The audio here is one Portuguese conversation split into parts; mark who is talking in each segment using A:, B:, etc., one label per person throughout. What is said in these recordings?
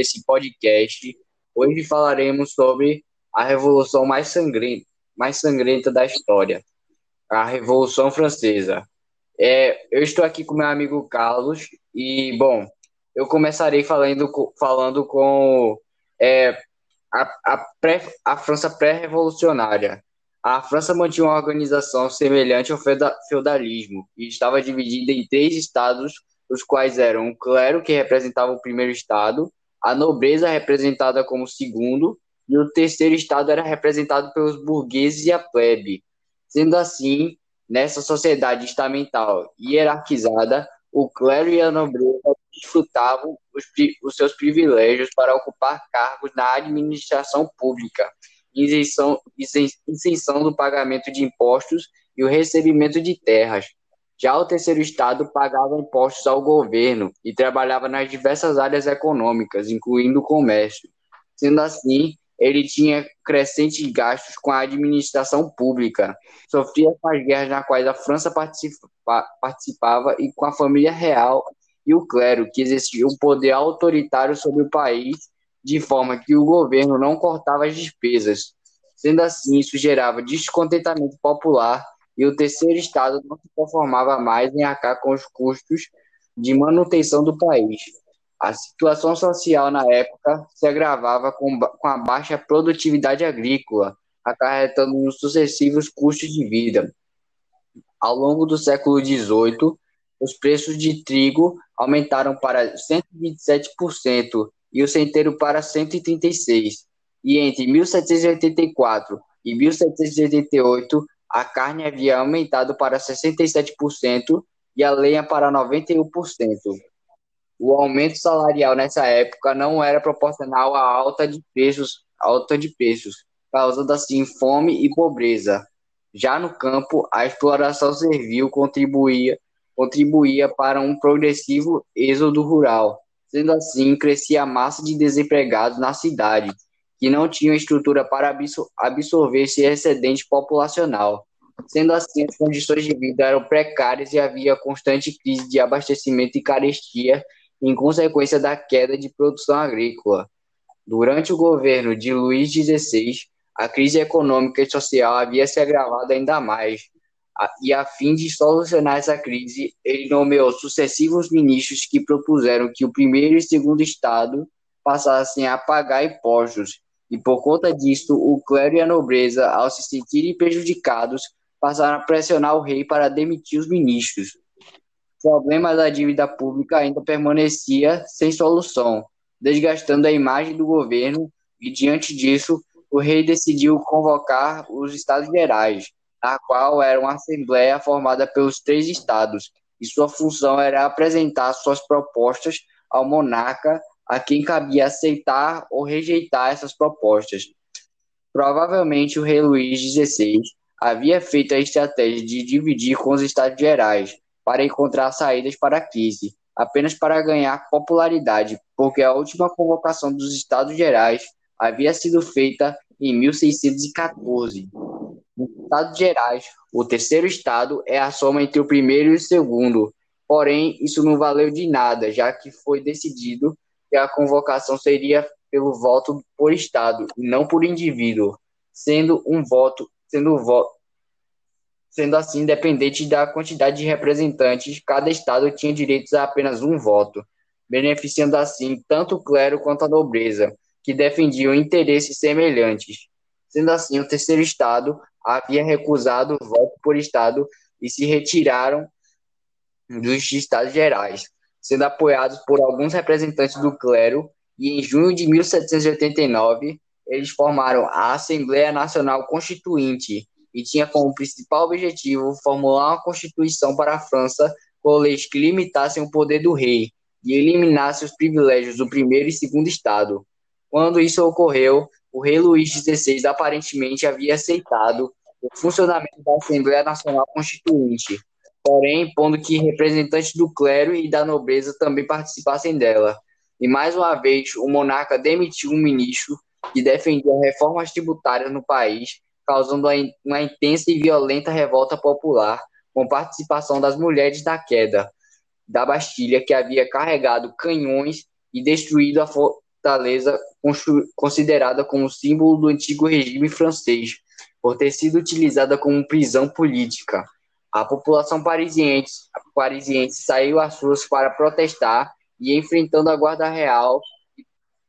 A: esse podcast. Hoje falaremos sobre a revolução mais sangrenta, mais sangrenta da história, a Revolução Francesa. É, eu estou aqui com meu amigo Carlos e, bom, eu começarei falando, falando com é, a, a, pré, a França pré-revolucionária. A França mantinha uma organização semelhante ao feudalismo e estava dividida em três estados, os quais eram o clero, que representava o primeiro estado, a nobreza, representada como segundo, e o terceiro estado era representado pelos burgueses e a plebe. Sendo assim, nessa sociedade estamental hierarquizada, o clero e a nobreza desfrutavam os, os seus privilégios para ocupar cargos na administração pública, isenção, isenção do pagamento de impostos e o recebimento de terras. Já o terceiro estado pagava impostos ao governo e trabalhava nas diversas áreas econômicas, incluindo o comércio. Sendo assim, ele tinha crescentes gastos com a administração pública, sofria com as guerras nas quais a França participa, participava e com a família real e o clero, que exercia um poder autoritário sobre o país, de forma que o governo não cortava as despesas. Sendo assim, isso gerava descontentamento popular e o terceiro estado não se conformava mais em arcar com os custos de manutenção do país. A situação social na época se agravava com, com a baixa produtividade agrícola, acarretando sucessivos custos de vida. Ao longo do século XVIII, os preços de trigo aumentaram para 127% e o centeiro para 136%. E entre 1784 e 1788, a carne havia aumentado para 67% e a lenha para 91%. O aumento salarial nessa época não era proporcional à alta de preços, alta de preços, causando assim fome e pobreza. Já no campo, a exploração servil contribuía contribuía para um progressivo êxodo rural. Sendo assim, crescia a massa de desempregados na cidade, que não tinham estrutura para absorver esse excedente populacional. Sendo assim, as condições de vida eram precárias e havia constante crise de abastecimento e carestia em consequência da queda de produção agrícola. Durante o governo de Luís XVI, a crise econômica e social havia se agravado ainda mais, e a fim de solucionar essa crise, ele nomeou sucessivos ministros que propuseram que o primeiro e segundo estado passassem a pagar impostos, e por conta disto, o clero e a nobreza, ao se sentirem prejudicados, passaram a pressionar o rei para demitir os ministros. O problema da dívida pública ainda permanecia sem solução, desgastando a imagem do governo, e diante disso, o rei decidiu convocar os Estados Gerais, a qual era uma assembleia formada pelos três estados, e sua função era apresentar suas propostas ao monarca, a quem cabia aceitar ou rejeitar essas propostas. Provavelmente o rei Luís XVI havia feito a estratégia de dividir com os estados gerais para encontrar saídas para a crise, apenas para ganhar popularidade, porque a última convocação dos estados gerais havia sido feita em 1614. Nos Estados Gerais, o terceiro estado é a soma entre o primeiro e o segundo. Porém, isso não valeu de nada, já que foi decidido que a convocação seria pelo voto por estado não por indivíduo, sendo um voto, sendo sendo assim independente da quantidade de representantes, cada estado tinha direitos a apenas um voto, beneficiando assim tanto o clero quanto a nobreza, que defendiam interesses semelhantes. Sendo assim, o terceiro estado havia recusado o voto por Estado e se retiraram dos Estados Gerais, sendo apoiados por alguns representantes do clero, e em junho de 1789 eles formaram a Assembleia Nacional Constituinte e tinha como principal objetivo formular uma constituição para a França com leis que limitassem o poder do rei e eliminassem os privilégios do primeiro e segundo estado. Quando isso ocorreu, o rei Luís XVI aparentemente havia aceitado o funcionamento da Assembleia Nacional Constituinte, porém impondo que representantes do clero e da nobreza também participassem dela. E mais uma vez, o monarca demitiu um ministro que defendia reformas tributárias no país, causando uma intensa e violenta revolta popular, com participação das mulheres na queda da Bastilha, que havia carregado canhões e destruído a, fortaleza considerada como símbolo do antigo regime francês, por ter sido utilizada como prisão política. A população parisiense, parisiense saiu às ruas para protestar e enfrentando a Guarda Real,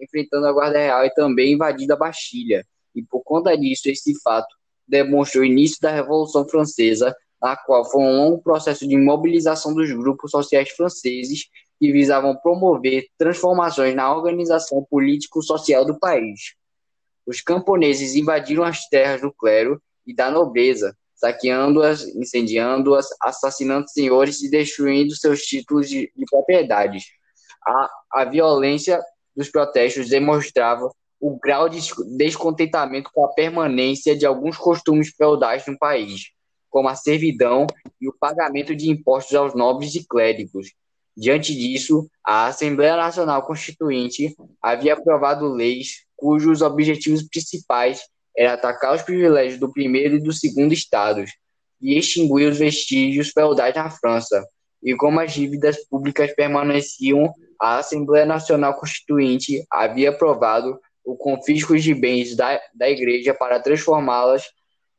A: enfrentando a Guarda Real e também invadindo a Bastilha. E por conta disso, esse fato demonstrou o início da Revolução Francesa, na qual foi um longo processo de mobilização dos grupos sociais franceses que visavam promover transformações na organização político-social do país. Os camponeses invadiram as terras do clero e da nobreza, saqueando-as, incendiando-as, assassinando senhores e destruindo seus títulos de, de propriedades. A, a violência dos protestos demonstrava o grau de descontentamento com a permanência de alguns costumes feudais no país, como a servidão e o pagamento de impostos aos nobres e clérigos, Diante disso, a Assembleia Nacional Constituinte havia aprovado leis cujos objetivos principais eram atacar os privilégios do primeiro e do segundo estados e extinguir os vestígios feudais na França. E como as dívidas públicas permaneciam, a Assembleia Nacional Constituinte havia aprovado o confisco de bens da, da Igreja para transformá-las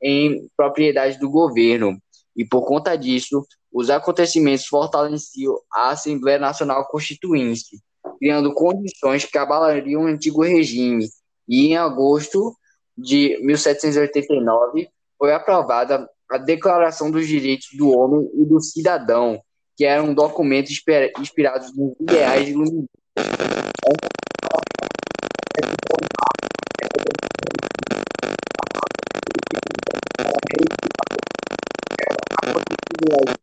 A: em propriedade do governo. E por conta disso, os acontecimentos fortaleciam a Assembleia Nacional Constituinte, criando condições que abalariam o antigo regime. E em agosto de 1789 foi aprovada a Declaração dos Direitos do Homem e do Cidadão, que era um documento inspirado nos ideais iluministas.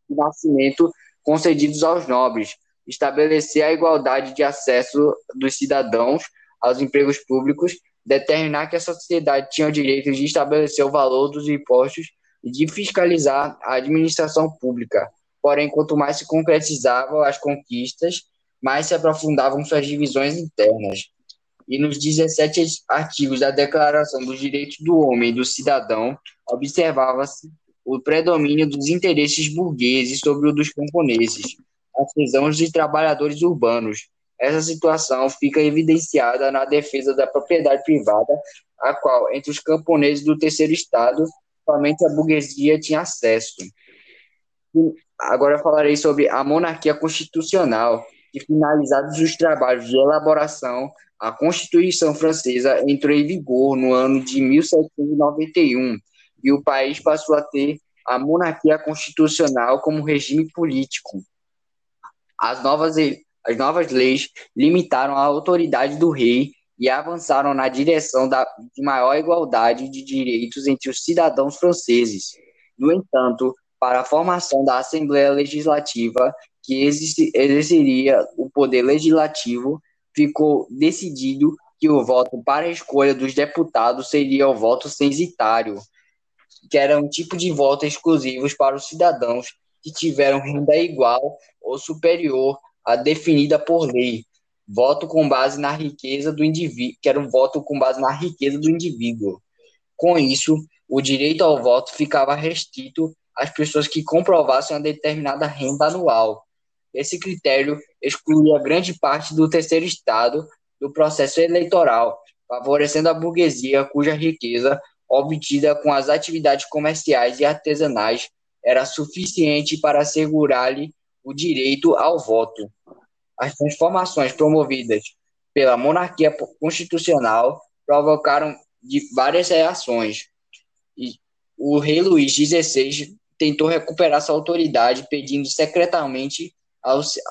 A: de nascimento concedidos aos nobres, estabelecer a igualdade de acesso dos cidadãos aos empregos públicos, determinar que a sociedade tinha o direito de estabelecer o valor dos impostos e de fiscalizar a administração pública. Porém, quanto mais se concretizavam as conquistas, mais se aprofundavam suas divisões internas. E nos 17 artigos da Declaração dos Direitos do Homem e do Cidadão, observava-se o predomínio dos interesses burgueses sobre o dos camponeses, artesãos e trabalhadores urbanos. Essa situação fica evidenciada na defesa da propriedade privada, a qual, entre os camponeses do terceiro estado, somente a burguesia tinha acesso. Agora falarei sobre a monarquia constitucional, que finalizados os trabalhos de elaboração, a Constituição Francesa entrou em vigor no ano de 1791 e o país passou a ter a monarquia constitucional como regime político. As novas, as novas leis limitaram a autoridade do rei e avançaram na direção da, de maior igualdade de direitos entre os cidadãos franceses. No entanto, para a formação da Assembleia Legislativa, que exerceria o poder legislativo, ficou decidido que o voto para a escolha dos deputados seria o voto censitário, que era um tipo de voto exclusivos para os cidadãos que tiveram renda igual ou superior à definida por lei. Voto com base na riqueza do indivíduo, que era um voto com base na riqueza do indivíduo. Com isso, o direito ao voto ficava restrito às pessoas que comprovassem uma determinada renda anual. Esse critério excluía grande parte do terceiro estado do processo eleitoral, favorecendo a burguesia cuja riqueza obtida com as atividades comerciais e artesanais era suficiente para assegurar-lhe o direito ao voto. As transformações promovidas pela monarquia constitucional provocaram várias reações. E o rei Luís XVI tentou recuperar sua autoridade pedindo secretamente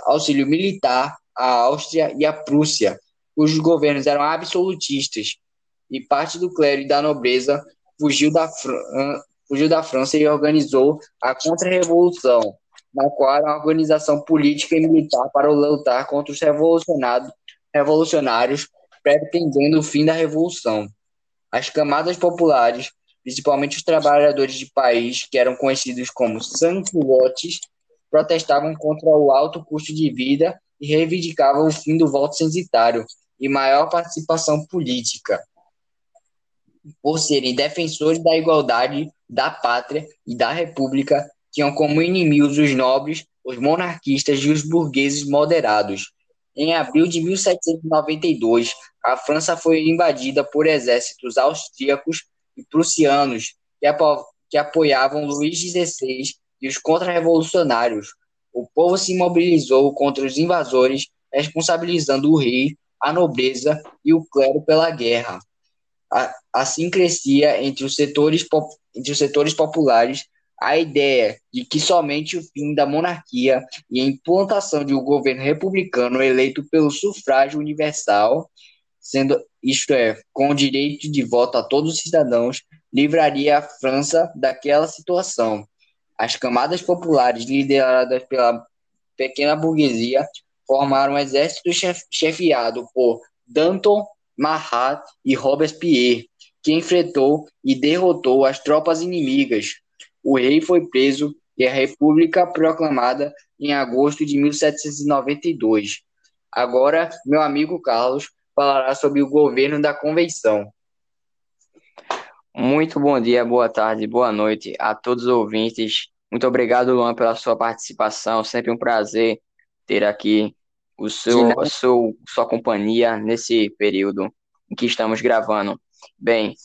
A: auxílio militar à Áustria e à Prússia, cujos governos eram absolutistas e parte do clero e da nobreza fugiu da, Fran fugiu da França e organizou a Contra-Revolução, na qual uma organização política e militar para lutar contra os revolucionários, pretendendo o fim da Revolução. As camadas populares, principalmente os trabalhadores de país, que eram conhecidos como sans-culottes, protestavam contra o alto custo de vida e reivindicavam o fim do voto censitário e maior participação política por serem defensores da igualdade, da pátria e da república, tinham como inimigos os nobres, os monarquistas e os burgueses moderados. Em abril de 1792, a França foi invadida por exércitos austríacos e prussianos que, apo que apoiavam Luís XVI e os contra-revolucionários. O povo se mobilizou contra os invasores, responsabilizando o rei, a nobreza e o clero pela guerra. Assim crescia entre os setores, entre os setores populares a ideia de que somente o fim da monarquia e a implantação de um governo republicano eleito pelo sufrágio universal, sendo isto é, com o direito de voto a todos os cidadãos, livraria a França daquela situação. As camadas populares lideradas pela pequena burguesia formaram um exército chefiado por Danton, Marat e Robespierre, que enfrentou e derrotou as tropas inimigas. O rei foi preso e a república proclamada em agosto de 1792. Agora, meu amigo Carlos falará sobre o governo da convenção.
B: Muito bom dia, boa tarde, boa noite a todos os ouvintes. Muito obrigado, Luan, pela sua participação. Sempre um prazer ter aqui o seu, a seu, sua companhia nesse período em que estamos gravando. Bem,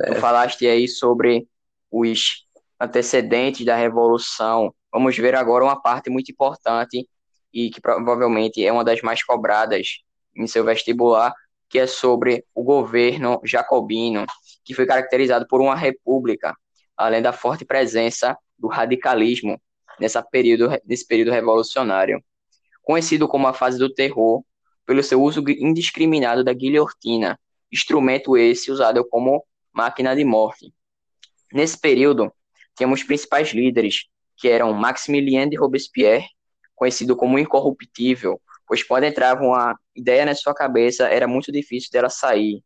B: é. falaste aí sobre os antecedentes da Revolução. Vamos ver agora uma parte muito importante e que provavelmente é uma das mais cobradas em seu vestibular, que é sobre o governo jacobino, que foi caracterizado por uma república, além da forte presença do radicalismo nessa período, nesse período revolucionário. Conhecido como a fase do terror, pelo seu uso indiscriminado da guilhotina, instrumento esse usado como máquina de morte. Nesse período, tínhamos principais líderes, que eram Maximilien de Robespierre, conhecido como incorruptível, pois quando entrava uma ideia na sua cabeça, era muito difícil dela sair.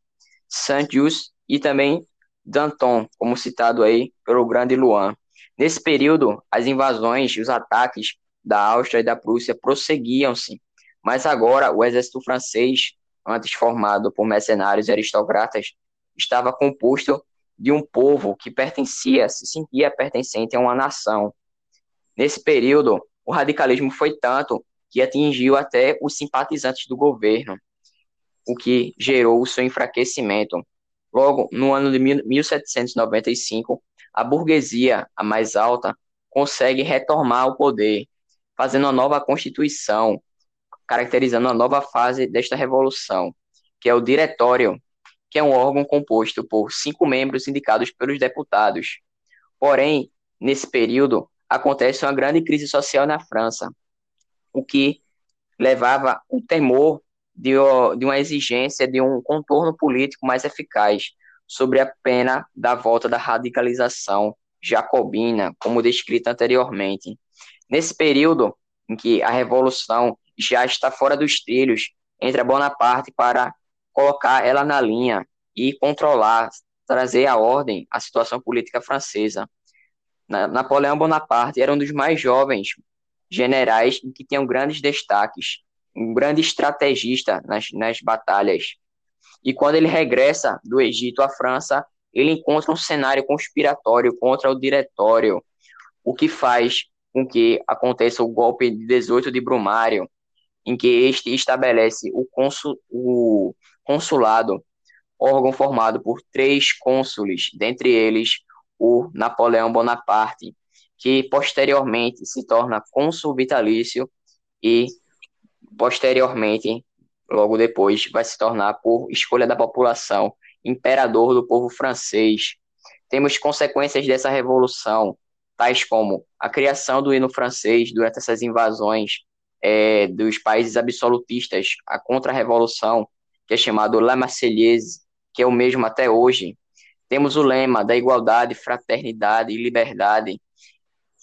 B: Saint-Just e também Danton, como citado aí pelo grande Luan. Nesse período, as invasões e os ataques da Áustria e da Prússia prosseguiam-se, mas agora o exército francês, antes formado por mercenários e aristocratas, estava composto de um povo que pertencia, se sentia pertencente a uma nação. Nesse período, o radicalismo foi tanto que atingiu até os simpatizantes do governo, o que gerou o seu enfraquecimento. Logo, no ano de 1795, a burguesia, a mais alta, consegue retomar o poder, fazendo uma nova constituição, caracterizando uma nova fase desta revolução, que é o Diretório, que é um órgão composto por cinco membros indicados pelos deputados. Porém, nesse período, acontece uma grande crise social na França, o que levava o temor de, uma exigência de um contorno político mais eficaz sobre a pena da volta da radicalização jacobina, como descrito anteriormente. Nesse período em que a revolução já está fora dos trilhos, entra Bonaparte para colocar ela na linha e controlar, trazer à ordem a situação política francesa. Napoleão Bonaparte era um dos mais jovens generais que tinham grandes destaques, um grande estrategista nas, nas batalhas. E quando ele regressa do Egito à França, ele encontra um cenário conspiratório contra o diretório, o que faz com que aconteça o golpe de 18 de Brumário, em que este estabelece o, consul, o consulado, órgão formado por três cônsules, dentre eles o Napoleão Bonaparte, que posteriormente se torna cônsul vitalício e posteriormente, logo depois, vai se tornar por escolha da população imperador do povo francês. Temos consequências dessa revolução, tais como a criação do hino francês durante essas invasões é, dos países absolutistas, a contra-revolução, que é chamado La Marseillaise, que é o mesmo até hoje. Temos o lema da igualdade, fraternidade e liberdade,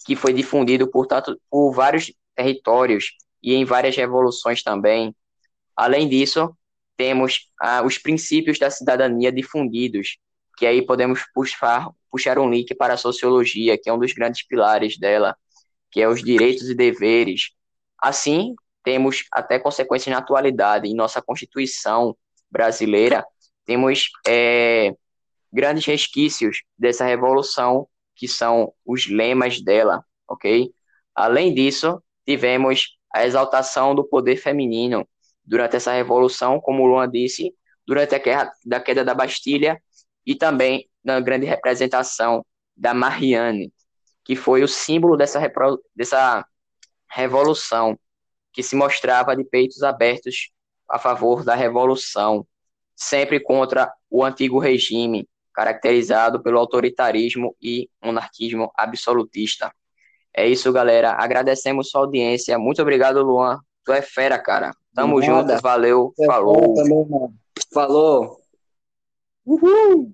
B: que foi difundido, portanto, por vários territórios e em várias revoluções também. Além disso, temos ah, os princípios da cidadania difundidos, que aí podemos puxar, puxar um link para a sociologia, que é um dos grandes pilares dela, que é os direitos e deveres. Assim, temos até consequências na atualidade. Em nossa Constituição brasileira, temos é, grandes resquícios dessa revolução que são os lemas dela, ok? Além disso, tivemos a exaltação do poder feminino, durante essa revolução, como o Luan disse, durante a queda da, queda da Bastilha e também na grande representação da Marianne, que foi o símbolo dessa, dessa revolução, que se mostrava de peitos abertos a favor da revolução, sempre contra o antigo regime, caracterizado pelo autoritarismo e monarquismo absolutista. É isso, galera. Agradecemos sua audiência. Muito obrigado, Luan. Tu é fera, cara. Tamo junto. Valeu. É falou.
A: Falou. Uhul.